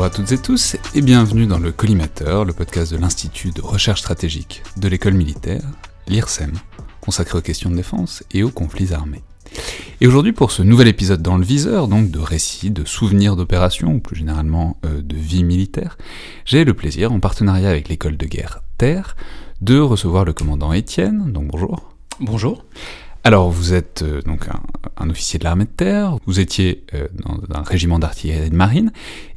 Bonjour à toutes et tous et bienvenue dans le Collimateur, le podcast de l'Institut de recherche stratégique de l'école militaire, l'IRSEM, consacré aux questions de défense et aux conflits armés. Et aujourd'hui, pour ce nouvel épisode dans le viseur, donc de récits, de souvenirs d'opérations, ou plus généralement euh, de vie militaire, j'ai le plaisir, en partenariat avec l'école de guerre Terre, de recevoir le commandant Étienne. Donc bonjour. Bonjour. Alors, vous êtes euh, donc un, officier de l'armée de terre, vous étiez euh, dans un régiment d'artillerie de marine,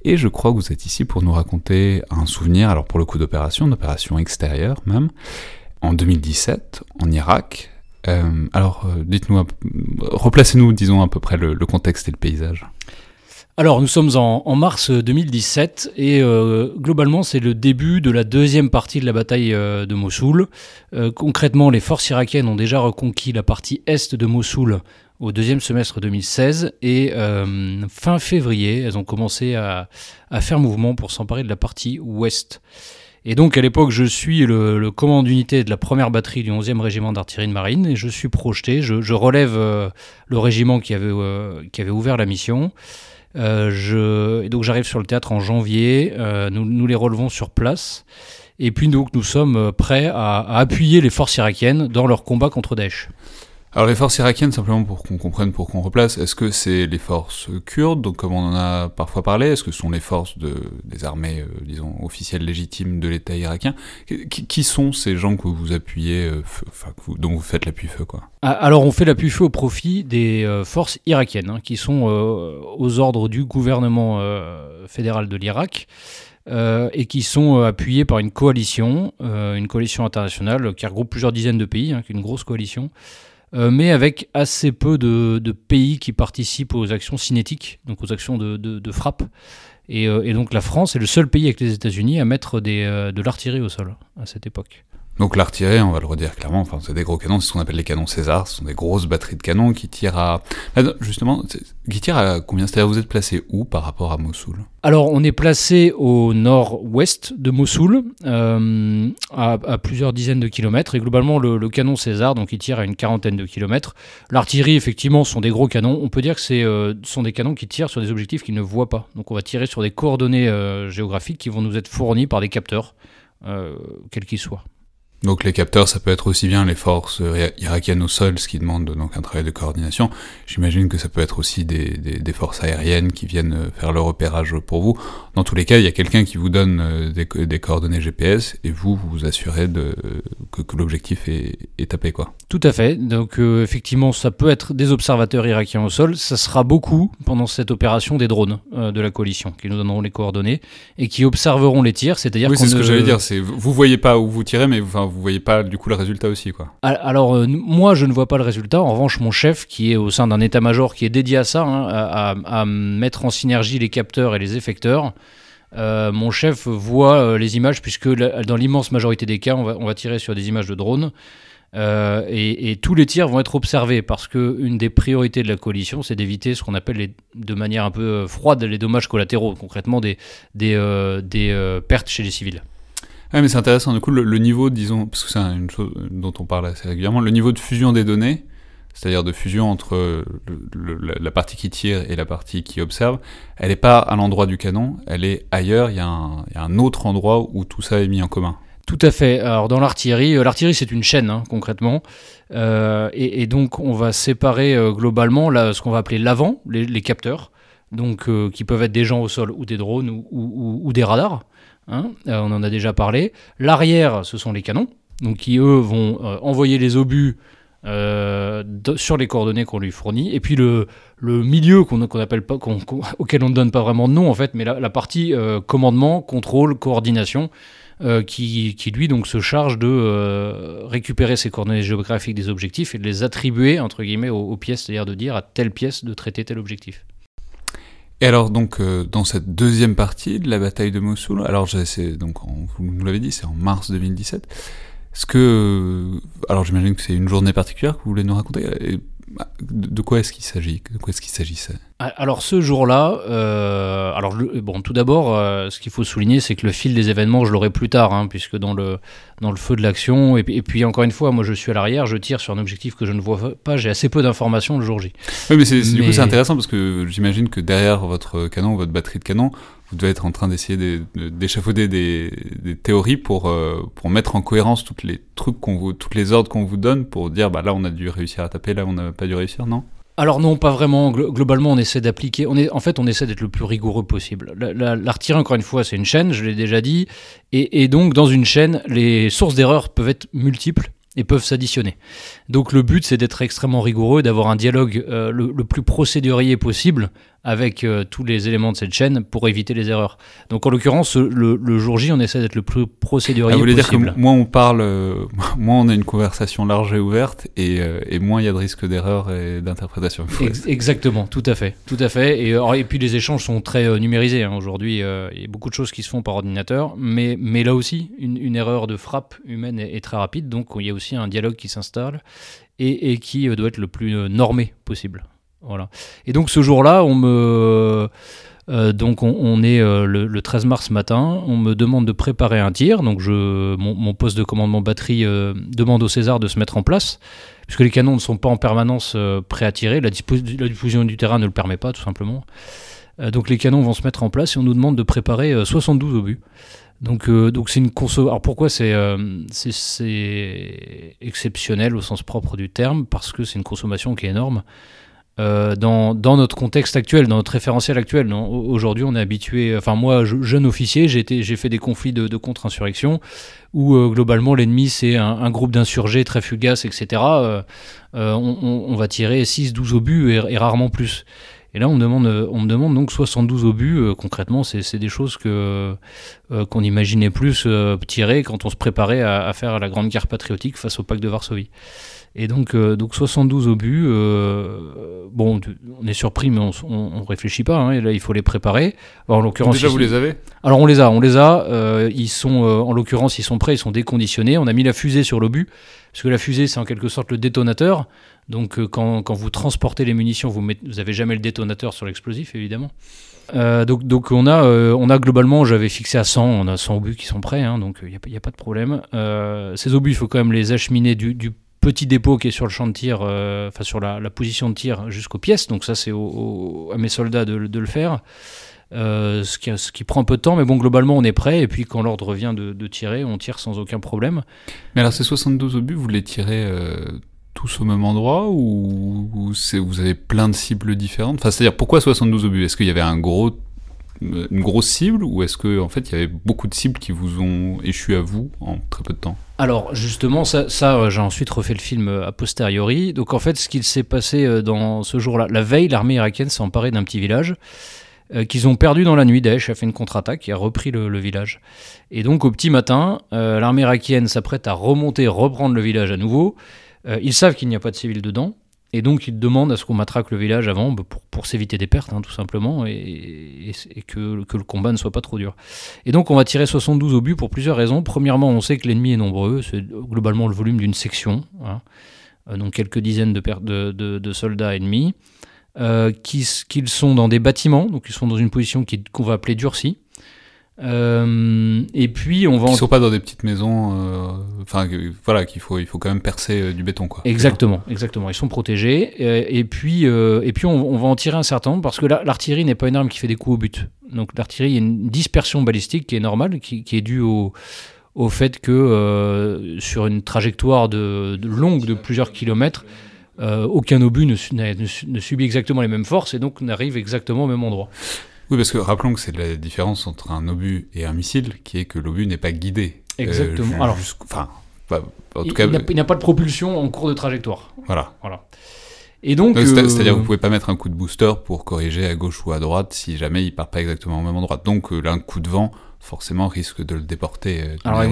et je crois que vous êtes ici pour nous raconter un souvenir, alors pour le coup d'opération, d'opération extérieure même, en 2017, en Irak. Euh, alors, dites-nous, replacez-nous, disons, à peu près le contexte et le paysage. Alors, nous sommes en, mars 2017 et euh, globalement, c'est le début de la deuxième partie de la bataille euh, de Mossoul. Euh, concrètement, les forces irakiennes ont déjà reconquis la partie est de Mossoul au deuxième semestre 2016 et fin février, elles ont commencé à, faire mouvement pour s'emparer de la partie ouest. Et donc à l'époque, je suis le, commandant d'unité de la première batterie du 11e régiment d'artillerie de marine et je suis projeté, je, relève le régiment qui avait ouvert la mission. Euh, donc j'arrive sur le théâtre en janvier, euh, nous, les relevons sur place, et puis donc nous sommes prêts à, à appuyer les forces irakiennes dans leur combat contre Daesh. Alors les forces irakiennes, simplement pour qu'on comprenne, pour qu'on replace, est-ce que c'est les forces kurdes, donc comme on en a parfois parlé, est-ce que ce sont les forces de, des armées, euh, disons, officielles légitimes de l'État irakien qui, sont ces gens que vous appuyez, euh, dont vous faites l'appui-feu, quoi? Ah, Alors on fait l'appui-feu au profit des euh, forces irakiennes, hein, qui sont aux ordres du gouvernement fédéral de l'Irak. et qui sont appuyées par une coalition, une coalition internationale qui regroupe plusieurs dizaines de pays, hein, une grosse coalition, euh, mais avec assez peu de, pays qui participent aux actions cinétiques, donc aux actions de, frappe. Euh, et, donc la France est le seul pays avec les États-Unis à mettre euh, de l'artillerie au sol à cette époque. Donc l'artillerie, on va le redire clairement, enfin c'est des gros canons, c'est ce qu'on appelle les canons César, ce sont des grosses batteries de canons qui tirent à... Justement, qui tirent à combien? C'est-à-dire vous êtes placé où par rapport à Mossoul? Alors on est placé au nord-ouest de Mossoul, euh, à, plusieurs dizaines de kilomètres, et globalement le, canon César, donc il tire à une quarantaine de kilomètres. L'artillerie, effectivement, sont des gros canons, on peut dire que ce euh, sont des canons qui tirent sur des objectifs qu'ils ne voient pas. Donc on va tirer sur des coordonnées euh, géographiques qui vont nous être fournies par des capteurs, quels qu'ils soient. Donc les capteurs, ça peut être aussi bien les forces irakiennes au sol, ce qui demande donc un travail de coordination. J'imagine que ça peut être aussi des, des, forces aériennes qui viennent euh, faire leur repérage pour vous. Dans tous les cas, il y a quelqu'un qui vous donne euh, des, des, coordonnées GPS et vous vous, assurez de, que, que l'objectif est, est, tapé. Quoi. Tout à fait. Donc euh, effectivement, ça peut être des observateurs irakiens au sol. Ça sera beaucoup pendant cette opération des drones de la coalition qui nous donneront les coordonnées et qui observeront les tirs. C'est-à-dire oui, c'est ce que j'allais dire. C'est vous voyez pas où vous tirez, mais enfin, vous voyez pas du coup le résultat aussi, quoi. Alors euh, moi, je ne vois pas le résultat. En revanche, mon chef, qui est au sein d'un état-major qui est dédié à ça, hein, à, mettre en synergie les capteurs et les effecteurs. Euh, mon chef voit euh, les images puisque dans l'immense majorité des cas, on va, tirer sur des images de drones. et, tous les tirs vont être observés parce que une des priorités de la coalition, c'est d'éviter ce qu'on appelle de manière un peu froide les dommages collatéraux, concrètement des, des pertes chez les civils. Ouais, mais c'est intéressant. Du coup, le, niveau, disons, parce que c'est une chose dont on parle assez régulièrement, le niveau de fusion des données, c'est-à-dire de fusion entre la partie qui tire et la partie qui observe, elle n'est pas à l'endroit du canon, elle est ailleurs. Il y, a un, autre endroit où tout ça est mis en commun. Tout à fait. Alors dans l'artillerie, euh, l'artillerie c'est une chaîne hein, concrètement, euh, et, donc on va séparer euh, globalement là, ce qu'on va appeler l'avant, les, capteurs, donc qui peuvent être des gens au sol ou des drones ou des radars. Hein, euh, on en a déjà parlé. L'arrière, ce sont les canons, donc qui eux vont euh, envoyer les obus euh, sur les coordonnées qu'on lui fournit. Et puis le, milieu qu'on appelle pas, auquel on ne donne pas vraiment de nom en fait, mais la, partie commandement, contrôle, coordination. qui, lui donc se charge de récupérer ces coordonnées géographiques des objectifs et de les attribuer entre guillemets aux, aux pièces, c'est-à-dire de dire à telle pièce de traiter tel objectif. Et alors donc euh, dans cette deuxième partie de la bataille de Mossoul, alors donc vous nous l'avez dit, c'est en mars 2017. Est-ce que alors j'imagine que c'est une journée particulière que vous voulez nous raconter de quoi est-ce qu'il s'agit? De quoi est-ce qu'il s'agissait? Ah, Alors ce jour-là, euh, alors bon, tout d'abord, euh, ce qu'il faut souligner, c'est que le fil des événements, je l'aurai plus tard, hein, puisque dans le dans le feu de l'action, et, puis encore une fois, moi je suis à l'arrière, je tire sur un objectif que je ne vois pas, j'ai assez peu d'informations le jour J. Oui, mais, du coup c'est intéressant parce que j'imagine que derrière votre canon, votre batterie de canon, vous devez être en train d'essayer d'échafauder des, théories pour, pour mettre en cohérence toutes les trucs qu'on vous, toutes les ordres qu'on vous donne pour dire bah là on a dû réussir à taper, là on n'a pas dû réussir, non? Alors non, pas vraiment. Globalement, on essaie d'appliquer. On est, en fait, on essaie d'être le plus rigoureux possible. L'artillerie, encore une fois, c'est une chaîne. Je l'ai déjà dit. Et, donc, dans une chaîne, les sources d'erreurs peuvent être multiples et peuvent s'additionner. Donc le but, c'est d'être extrêmement rigoureux, d'avoir un dialogue euh, le, plus procédurier possible avec euh, tous les éléments de cette chaîne pour éviter les erreurs. Donc en l'occurrence, le, jour J, on essaie d'être le plus procédurier ah, vous voulez possible. dire que moins on parle, euh, moins on a une conversation large et ouverte, et, euh, et moins il y a de risque d'erreur et d'interprétation. exactement, tout à fait, tout à fait. Et, et puis les échanges sont très numérisés hein. aujourd'hui. il y a beaucoup de choses qui se font par ordinateur, mais, mais là aussi, une, une erreur de frappe humaine est, est, très rapide, donc il y a aussi un dialogue qui s'installe et, et qui doit être le plus normé possible. Et donc ce jour-là, on me. Euh, donc on, est euh, le, 13 mars matin, on me demande de préparer un tir, donc je, mon, poste de commandement batterie euh, demande au César de se mettre en place, puisque les canons ne sont pas en permanence prêts à tirer, la, diffusion du terrain ne le permet pas tout simplement. donc les canons vont se mettre en place et on nous demande de préparer 72 obus. Donc donc c'est une conso. Alors pourquoi c'est exceptionnel au sens propre du terme? Parce que c'est une consommation qui est énorme. Euh, dans, notre contexte actuel, dans notre référentiel actuel. Aujourd'hui, on est habitué, enfin moi, jeune officier, j'ai fait des conflits de, contre-insurrection où euh, globalement l'ennemi c'est un, groupe d'insurgés très fugaces, etc. Euh, on, va tirer 6-12 obus et, rarement plus. Et là, on me demande, on me demande donc 72 obus. concrètement, c'est des choses que qu'on imaginait plus tirer quand on se préparait à, à, faire la grande guerre patriotique face au pacte de Varsovie. Et donc, euh, donc 72 obus, euh, bon, on est surpris, mais on ne réfléchit pas. Hein, et là, il faut les préparer. en l'occurrence, déjà, vous les avez Alors, on les a, on les a. Euh, ils sont, en l'occurrence, ils sont prêts, ils sont déconditionnés. On a mis la fusée sur l'obus, parce que la fusée, c'est en quelque sorte le détonateur. Donc, quand, quand, vous transportez les munitions, vous n'avez jamais le détonateur sur l'explosif, évidemment. donc, donc on, a, on a globalement, j'avais fixé à 100, on a 100 obus qui sont prêts, hein, donc il n'y a, pas de problème. ces obus, il faut quand même les acheminer du, petit dépôt qui est sur le champ de tir, euh, enfin sur la, position de tir jusqu'aux pièces. Donc ça, c'est à mes soldats de, le faire. Euh, ce, qui, ce, qui, prend un peu de temps, mais bon, globalement, on est prêt. Et puis, quand l'ordre vient de, tirer, on tire sans aucun problème. Mais alors, ces 72 obus, vous les tirez euh, tous au même endroit ou, vous avez plein de cibles différentes? Enfin, c'est-à-dire, pourquoi 72 obus? Est-ce qu'il y avait un gros une grosse cible ou est-ce qu'en en fait il y avait beaucoup de cibles qui vous ont échu à vous en très peu de temps? Alors justement, ça, ça euh, j'ai ensuite refait le film a posteriori. Donc en fait, ce qu'il s'est passé dans ce jour-là, la veille, l'armée irakienne s'est emparée d'un petit village qu'ils ont perdu dans la nuit. Daesh a fait une contre-attaque et a repris le, village. Et donc au petit matin, l'armée irakienne s'apprête à remonter, reprendre le village à nouveau. ils savent qu'il n'y a pas de civils dedans. Et donc, ils demandent à ce qu'on matraque le village avant bah, pour, pour s'éviter des pertes, hein, tout simplement, et, que, que, le combat ne soit pas trop dur. Et donc, on va tirer 72 obus pour plusieurs raisons. Premièrement, on sait que l'ennemi est nombreux, c'est globalement le volume d'une section, hein. euh, donc quelques dizaines de, de, de, de soldats ennemis, euh, qu'ils sont dans des bâtiments, donc ils sont dans une position qu'on va appeler durcie. Euh, et puis on va. Ils sont pas dans des petites maisons. Euh, enfin, voilà, qu'il faut, il faut quand même percer euh, du béton, quoi. Exactement, exactement. Ils sont protégés. et puis, et puis on, va en tirer un certain nombre parce que l'artillerie n'est pas une arme qui fait des coups au but. Donc l'artillerie, il y a une dispersion balistique qui est normale, qui, est due au, au fait que sur une trajectoire de, longue de plusieurs kilomètres, aucun obus ne, ne, subit exactement les mêmes forces et donc n'arrive exactement au même endroit. Oui, parce que rappelons que c'est la différence entre un obus et un missile, qui est que l'obus n'est pas guidé. Euh, Exactement. Alors, enfin, en tout cas, il n'a pas de propulsion en cours de trajectoire. Voilà. Voilà. Et donc, c'est-à-dire que vous euh, pouvez pas mettre un coup de booster pour corriger à gauche ou à droite si jamais il part pas exactement au même endroit. Donc euh, un coup de vent forcément risque de le déporter. Alors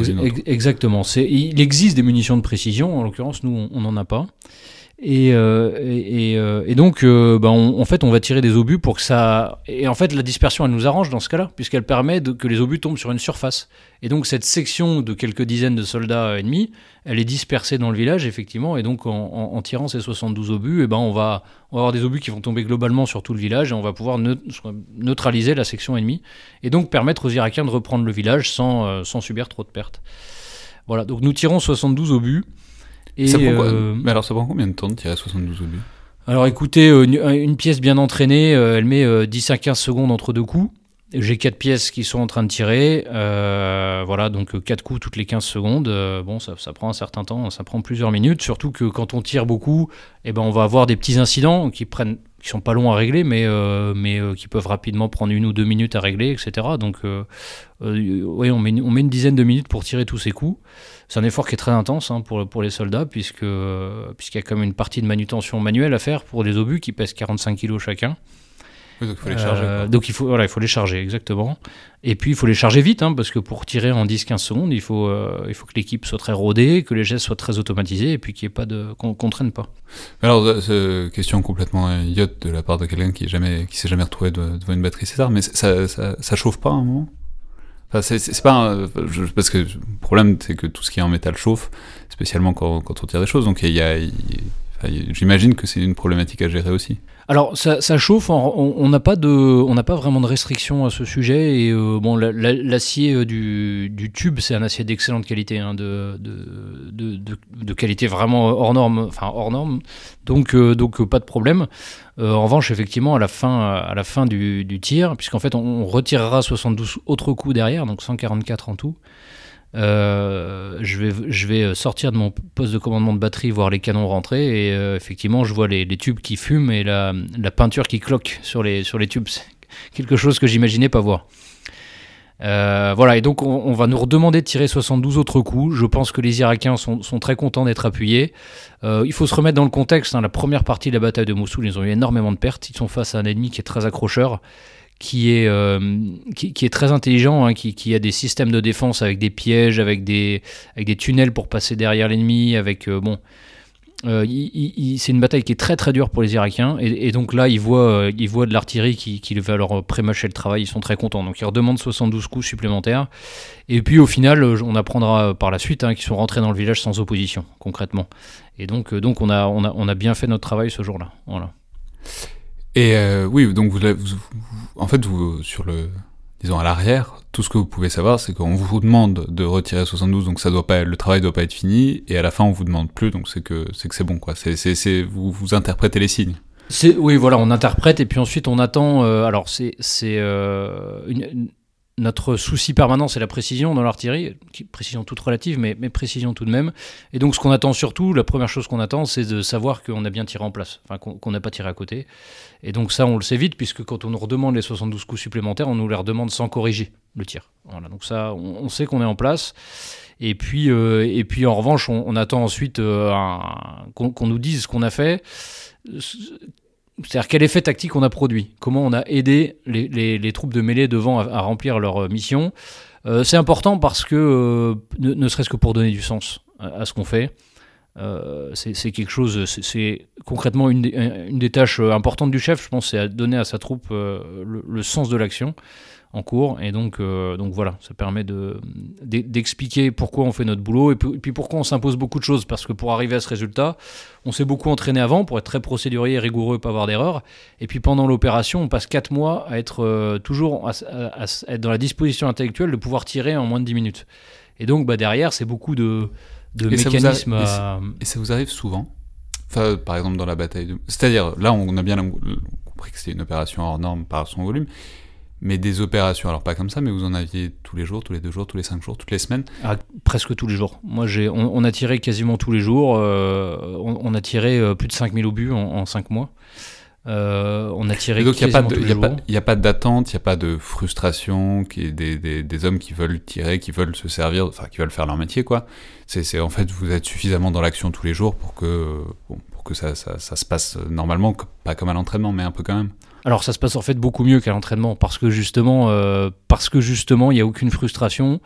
exactement. Il existe des munitions de précision. En l'occurrence, nous on n'en a pas. Et, euh, euh, et, donc, euh, bah, en fait, on va tirer des obus pour que ça. Et en fait, la dispersion, elle nous arrange dans ce cas-là, puisqu'elle permet de, que les obus tombent sur une surface. Et donc, cette section de quelques dizaines de soldats ennemis, elle est dispersée dans le village, effectivement. Et donc, en, tirant ces 72 obus, et ben, on, va, on va avoir des obus qui vont tomber globalement sur tout le village et on va pouvoir neutraliser la section ennemie. Et donc, permettre aux Irakiens de reprendre le village sans, sans subir trop de pertes. Voilà, donc nous tirons 72 obus. Euh, mais alors ça prend combien de temps de tirer 72 obus Alors écoutez, euh, une, pièce bien entraînée, euh, elle met 10 à 15 secondes entre deux coups. J'ai quatre pièces qui sont en train de tirer. Euh, voilà, donc quatre coups toutes les 15 secondes. Euh, bon, ça, prend un certain temps, ça prend plusieurs minutes. Surtout que quand on tire beaucoup, eh ben, on va avoir des petits incidents qui prennent qui sont pas longs à régler, mais, euh, mais qui peuvent rapidement prendre une ou deux minutes à régler, etc. Donc, oui, on met, on met une dizaine de minutes pour tirer tous ces coups. C'est un effort qui est très intense hein, pour, les soldats, puisqu'il y a comme une partie de manutention manuelle à faire pour des obus qui pèsent 45 kg chacun donc il faut les charger. Euh, donc il faut, voilà, il faut les charger, exactement. Et puis il faut les charger vite, hein, parce que pour tirer en 10-15 secondes, il faut, euh, il faut que l'équipe soit très rodée, que les gestes soient très automatisés, et puis qu'il y ait pas de, qu'on ne traîne pas. Alors, euh, question complètement idiote de la part de quelqu'un qui qui s'est jamais retrouvé devant une batterie César, mais ça, ça, ça, chauffe pas à un moment? Enfin, c'est pas parce que le problème c'est que tout ce qui est en métal chauffe, spécialement quand, quand on tire des choses. Donc il y a, J'imagine que c'est une problématique à gérer aussi. Alors ça, chauffe, on n'a pas de, on n'a pas vraiment de restrictions à ce sujet et euh, bon l'acier euh, du, tube c'est un acier d'excellente qualité, hein, de, de, qualité vraiment hors norme, enfin hors norme, donc euh, donc pas de problème. en revanche effectivement à la fin à la fin du, du tir, puisqu'en fait on, retirera 72 autres coups derrière, donc 144 en tout. Euh, je, vais, vais sortir de mon poste de commandement de batterie, voir les canons rentrer, et euh, effectivement, je vois les, tubes qui fument et la, peinture qui cloque sur les, tubes. C'est quelque chose que j'imaginais pas voir. Euh, voilà, et donc on, va nous redemander de tirer 72 autres coups. Je pense que les Irakiens sont, sont très contents d'être appuyés. il faut se remettre dans le contexte. Hein. la première partie de la bataille de Mossoul, ils ont eu énormément de pertes. Ils sont face à un ennemi qui est très accrocheur qui est, euh, qui, est très intelligent, hein, qui, a des systèmes de défense avec des pièges, avec des, avec des tunnels pour passer derrière l'ennemi, avec euh, bon. Euh, c'est une bataille qui est très très dure pour les Irakiens et, donc là ils voient, ils voient de l'artillerie qui, qui va leur prémâcher le travail, ils sont très contents donc ils redemandent 72 coups supplémentaires et puis au final on apprendra par la suite hein, qu'ils sont rentrés dans le village sans opposition concrètement et donc, donc on, a, on, a, on a bien fait notre travail ce jour-là. Voilà. Et euh, oui, donc vous, en fait, vous, sur le, disons à l'arrière, tout ce que vous pouvez savoir, c'est qu'on vous demande de retirer 72, donc ça doit pas, le travail doit pas être fini, et à la fin on vous demande plus, donc c'est que c'est que c'est bon quoi. C'est, vous, vous interprétez les signes. Oui, voilà, on interprète et puis ensuite on attend. Euh, alors c'est, c'est euh, une, notre souci permanent, c'est la précision dans l'artillerie, précision toute relative, mais, précision tout de même. Et donc, ce qu'on attend surtout, la première chose qu'on attend, c'est de savoir qu'on a bien tiré en place, enfin qu'on n'a pas tiré à côté. Et donc, ça, on le sait vite, puisque quand on nous redemande les 72 coups supplémentaires, on nous les redemande sans corriger le tir. Donc ça, on, sait qu'on est en place. Et puis, euh, et puis en revanche, on, attend ensuite euh, qu'on nous dise ce qu'on a fait c'est-à-dire quel effet tactique on a produit, comment on a aidé les, troupes de mêlée devant à, remplir leur euh, mission? Euh, c'est important parce que, euh, ne, serait-ce que pour donner du sens à, ce qu'on fait, c'est quelque chose, c'est concrètement une des, tâches importantes du chef, je pense, c'est donner à sa troupe le, sens de l'action en cours. Et donc, euh, donc voilà, ça permet d'expliquer de, pourquoi on fait notre boulot et puis, pourquoi on s'impose beaucoup de choses. Parce que pour arriver à ce résultat, on s'est beaucoup entraîné avant pour être très procédurier, rigoureux, pas avoir d'erreur. Et puis pendant l'opération, on passe 4 mois à être euh, toujours à, être dans la disposition intellectuelle de pouvoir tirer en moins de 10 minutes. Et donc bah, derrière, c'est beaucoup de, de mécanismes. et, ça vous arrive souvent? Enfin, par exemple dans la bataille de... C'est-à-dire, là on a bien compris que c'était une opération hors norme par son volume, mais des opérations, alors pas comme ça, mais vous en aviez tous les jours, tous les deux jours, tous les cinq jours, toutes les semaines? Ah, Presque tous les jours. Moi, j'ai, on, a tiré quasiment tous les jours. Euh, on, a tiré euh, plus de 5000 obus en, en 5 mois. Euh, on a tiré donc, quasiment tous les jours. Il n'y a pas d'attente, il n'y a pas de frustration, qui, des, des, des, hommes qui veulent tirer, qui veulent se servir, enfin qui veulent faire leur métier, quoi. C'est, en fait, vous êtes suffisamment dans l'action tous les jours pour que, pour que ça, ça, ça se passe normalement, pas comme à l'entraînement, mais un peu quand même. Alors ça se passe en fait beaucoup mieux qu'à l'entraînement parce que justement, euh, parce que justement, il n'y a aucune frustration.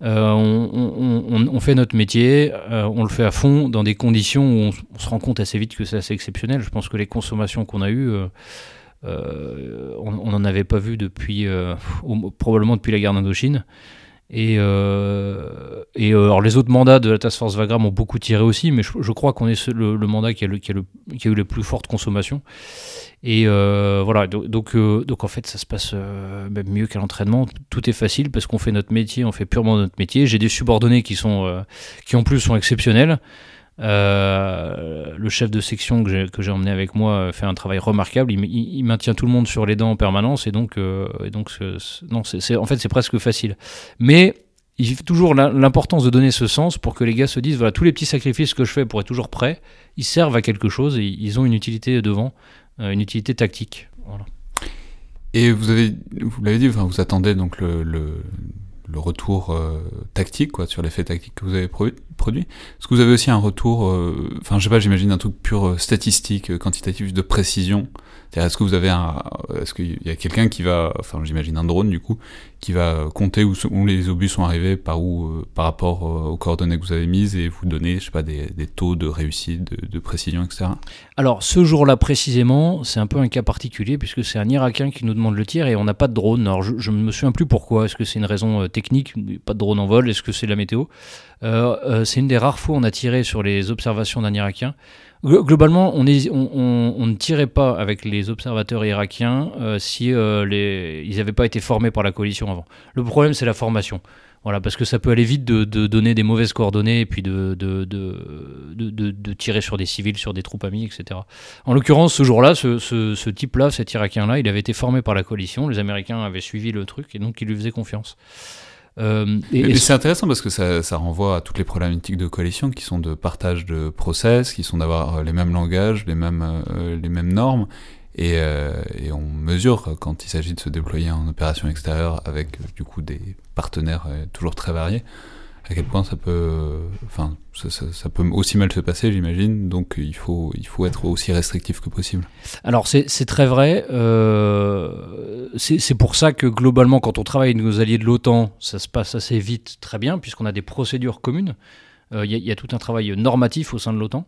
Euh, on, fait notre métier, euh, on le fait à fond dans des conditions où on, se rend compte assez vite que c'est assez exceptionnel. Je pense que les consommations qu'on a eues, on n'en avait pas vu depuis probablement depuis la guerre d'Indochine. Et, et alors les autres mandats de la Task Force Vagram ont beaucoup tiré aussi, mais je, crois qu'on est le, mandat qui a, eu les plus fortes consommations. Et euh, voilà, donc, euh, en fait, ça se passe euh, même mieux qu'à l'entraînement. Tout est facile parce qu'on fait notre métier, on fait purement notre métier. J'ai des subordonnés qui sont, qui en plus sont exceptionnels. Le chef de section que j'ai emmené avec moi fait un travail remarquable. Il, maintient tout le monde sur les dents en permanence et donc, et donc non, en fait c'est presque facile. Mais il fait toujours l'importance de donner ce sens pour que les gars se disent voilà tous les petits sacrifices que je fais pour être toujours prêt, ils servent à quelque chose et ils ont une utilité devant, une utilité tactique. Et vous avez, vous l'avez dit, vous attendez donc le, le retour euh, tactique, quoi, sur l'effet tactique que vous avez produit. Est-ce que vous avez aussi un retour, euh, enfin, je sais pas, j'imagine un truc pur euh, statistique, quantitatif, de précision est-ce que vous avez un, est-ce qu'il y a quelqu'un qui va, enfin j'imagine un drone du coup, qui va compter où, les obus sont arrivés, par où, euh, par rapport euh, aux coordonnées que vous avez mises et vous donner, je sais pas, des, des taux de réussite, de, précision, etc. Alors ce jour-là précisément, c'est un peu un cas particulier puisque c'est un Irakien qui nous demande le tir et on n'a pas de drone. Alors je, ne me souviens plus pourquoi. Est-ce que c'est une raison euh, technique, pas de drone en vol Est-ce que c'est la météo? C'est une des rares fois où on a tiré sur les observations d'un Irakien. Globalement, on, ne tirait pas avec les observateurs irakiens euh, si euh, ils n'avaient pas été formés par la coalition avant. Le problème, c'est la formation. Voilà, parce que ça peut aller vite de, donner des mauvaises coordonnées et puis de, de, tirer sur des civils, sur des troupes amies, etc. En l'occurrence, ce jour-là, ce, ce type-là, cet Irakien-là, il avait été formé par la coalition, les Américains avaient suivi le truc et donc ils lui faisaient confiance. Euh, et, c'est intéressant parce que ça, ça, renvoie à toutes les problématiques de coalition qui sont de partage de process, qui sont d'avoir euh, les mêmes langages, les mêmes, euh, les mêmes normes. Et, et, on mesure quand il s'agit de se déployer en opération extérieure avec du coup des partenaires toujours très variés à quel point ça peut, enfin, ça, peut aussi mal se passer, j'imagine. Donc il faut, il faut être aussi restrictif que possible. Alors c'est très vrai. Euh, c'est pour ça que globalement, quand on travaille avec nos alliés de l'OTAN, ça se passe assez vite, très bien, puisqu'on a des procédures communes. Euh, il y, a tout un travail normatif au sein de l'OTAN.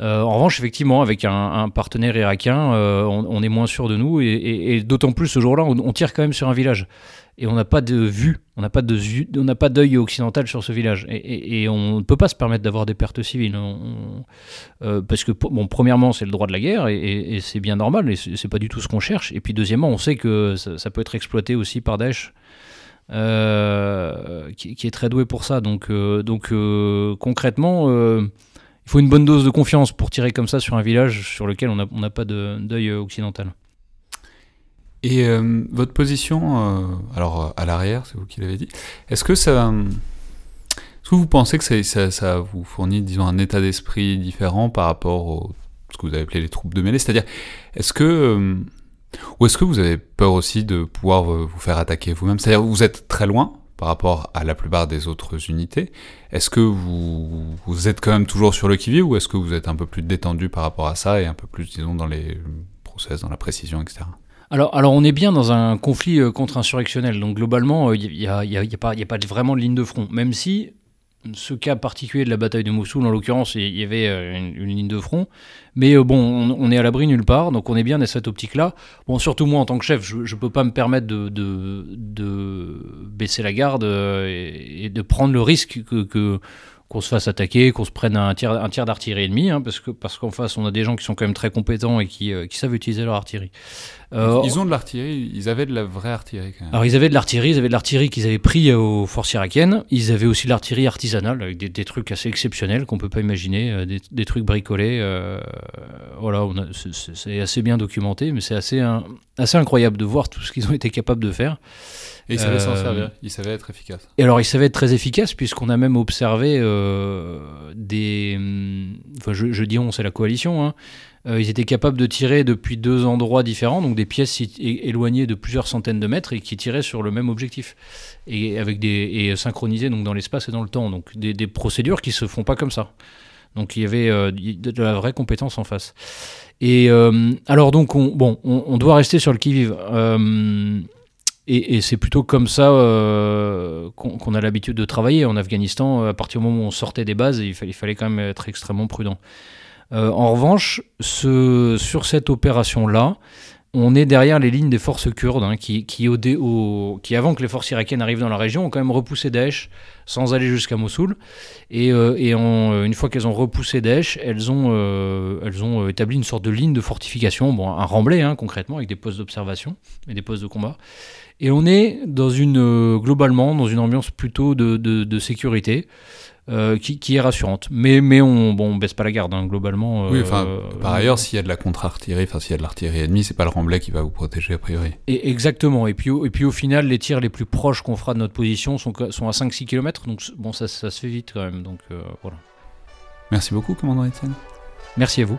Euh, en revanche, effectivement, avec un, partenaire irakien, on, est moins sûr de nous, et, d'autant plus ce jour-là, on, tire quand même sur un village et on n'a pas de vue, on n'a pas d'œil occidental sur ce village. Et, on ne peut pas se permettre d'avoir des pertes civiles. Euh, parce que bon premièrement c'est le droit de la guerre et, c'est bien normal et c'est pas du tout ce qu'on cherche. Et puis deuxièmement on sait que ça, peut être exploité aussi par Daesh euh, qui, est très doué pour ça. Donc euh, donc concrètement il faut une bonne dose de confiance pour tirer comme ça sur un village sur lequel on n'a pas d'œil occidental. Et euh, votre position, euh, alors à l'arrière, c'est vous qui l'avez dit, est-ce que ça. Est-ce que vous pensez que ça, vous fournit, disons, un état d'esprit différent par rapport à ce que vous avez appelé les troupes de mêlée? C'est-à-dire, est-ce que. Euh, ou est-ce que vous avez peur aussi de pouvoir vous faire attaquer vous-même? C'est-à-dire, vous êtes très loin par rapport à la plupart des autres unités. Est-ce que vous, vous êtes quand même toujours sur le qui-vive ou est-ce que vous êtes un peu plus détendu par rapport à ça et un peu plus, disons, dans les process, dans la précision, etc. Alors, alors, on est bien dans un conflit euh, contre-insurrectionnel, donc globalement, il n'y a, y a, pas, vraiment de ligne de front, même si ce cas particulier de la bataille de Mossoul, en l'occurrence, il y avait euh, une, ligne de front. Mais euh, bon, on, est à l'abri nulle part, donc on est bien dans cette optique-là. Bon, surtout moi en tant que chef, je ne peux pas me permettre de, baisser la garde et, de prendre le risque que, qu'on se fasse attaquer, qu'on se prenne un tir d'artillerie ennemi, hein, parce que parce qu'en face on a des gens qui sont quand même très compétents et euh, qui savent utiliser leur artillerie. Euh, ils ont de l'artillerie, ils avaient de la vraie artillerie quand même. Alors ils avaient de l'artillerie, ils avaient de l'artillerie qu'ils avaient pris aux forces irakiennes, ils avaient aussi de l'artillerie artisanale avec des, des, trucs assez exceptionnels qu'on peut pas imaginer, euh, des, des, trucs bricolés. voilà, c'est assez bien documenté, mais c'est assez, assez incroyable de voir tout ce qu'ils ont été capables de faire. Et il savait s'en servir, il savait être efficace. Et alors il savait être très efficace puisqu'on a même observé euh, des... Hum, enfin je, dis on, c'est la coalition. Hein. Euh, ils étaient capables de tirer depuis deux endroits différents, donc des pièces éloignées de plusieurs centaines de mètres et qui tiraient sur le même objectif. Et, avec des, et synchronisées donc, dans l'espace et dans le temps. Donc des, des, procédures qui se font pas comme ça. Donc il y avait euh, de la vraie compétence en face. Et alors donc on, bon, on, doit rester sur le qui-vive. Et, c'est plutôt comme ça euh, qu'on a l'habitude de travailler en Afghanistan. À partir du moment où on sortait des bases, il fallait quand même être extrêmement prudent. Euh, en revanche, sur cette opération-là, on est derrière les lignes des forces kurdes, hein, qui, avant que les forces irakiennes arrivent dans la région, ont quand même repoussé Daesh sans aller jusqu'à Mossoul. Et, euh, et en, une fois qu'elles ont repoussé Daesh, elles ont, elles ont établi une sorte de ligne de fortification, bon, un remblai hein, concrètement, avec des postes d'observation et des postes de combat. Et on est dans une, globalement dans une ambiance plutôt de, de sécurité. Euh, qui, est rassurante. Mais, mais on bon, baisse pas la garde, hein, globalement. oui, enfin, euh, par ailleurs, s'il y a de la contre-artillerie, enfin, s'il y a de l'artillerie ennemie, c'est pas le remblai qui va vous protéger a priori. Et exactement. Et puis, et puis au final, les tirs les plus proches qu'on fera de notre position sont, sont à 5-6 km, donc bon, ça, ça, se fait vite quand même. Donc euh, voilà. Merci beaucoup, commandant Etienne. Merci à vous.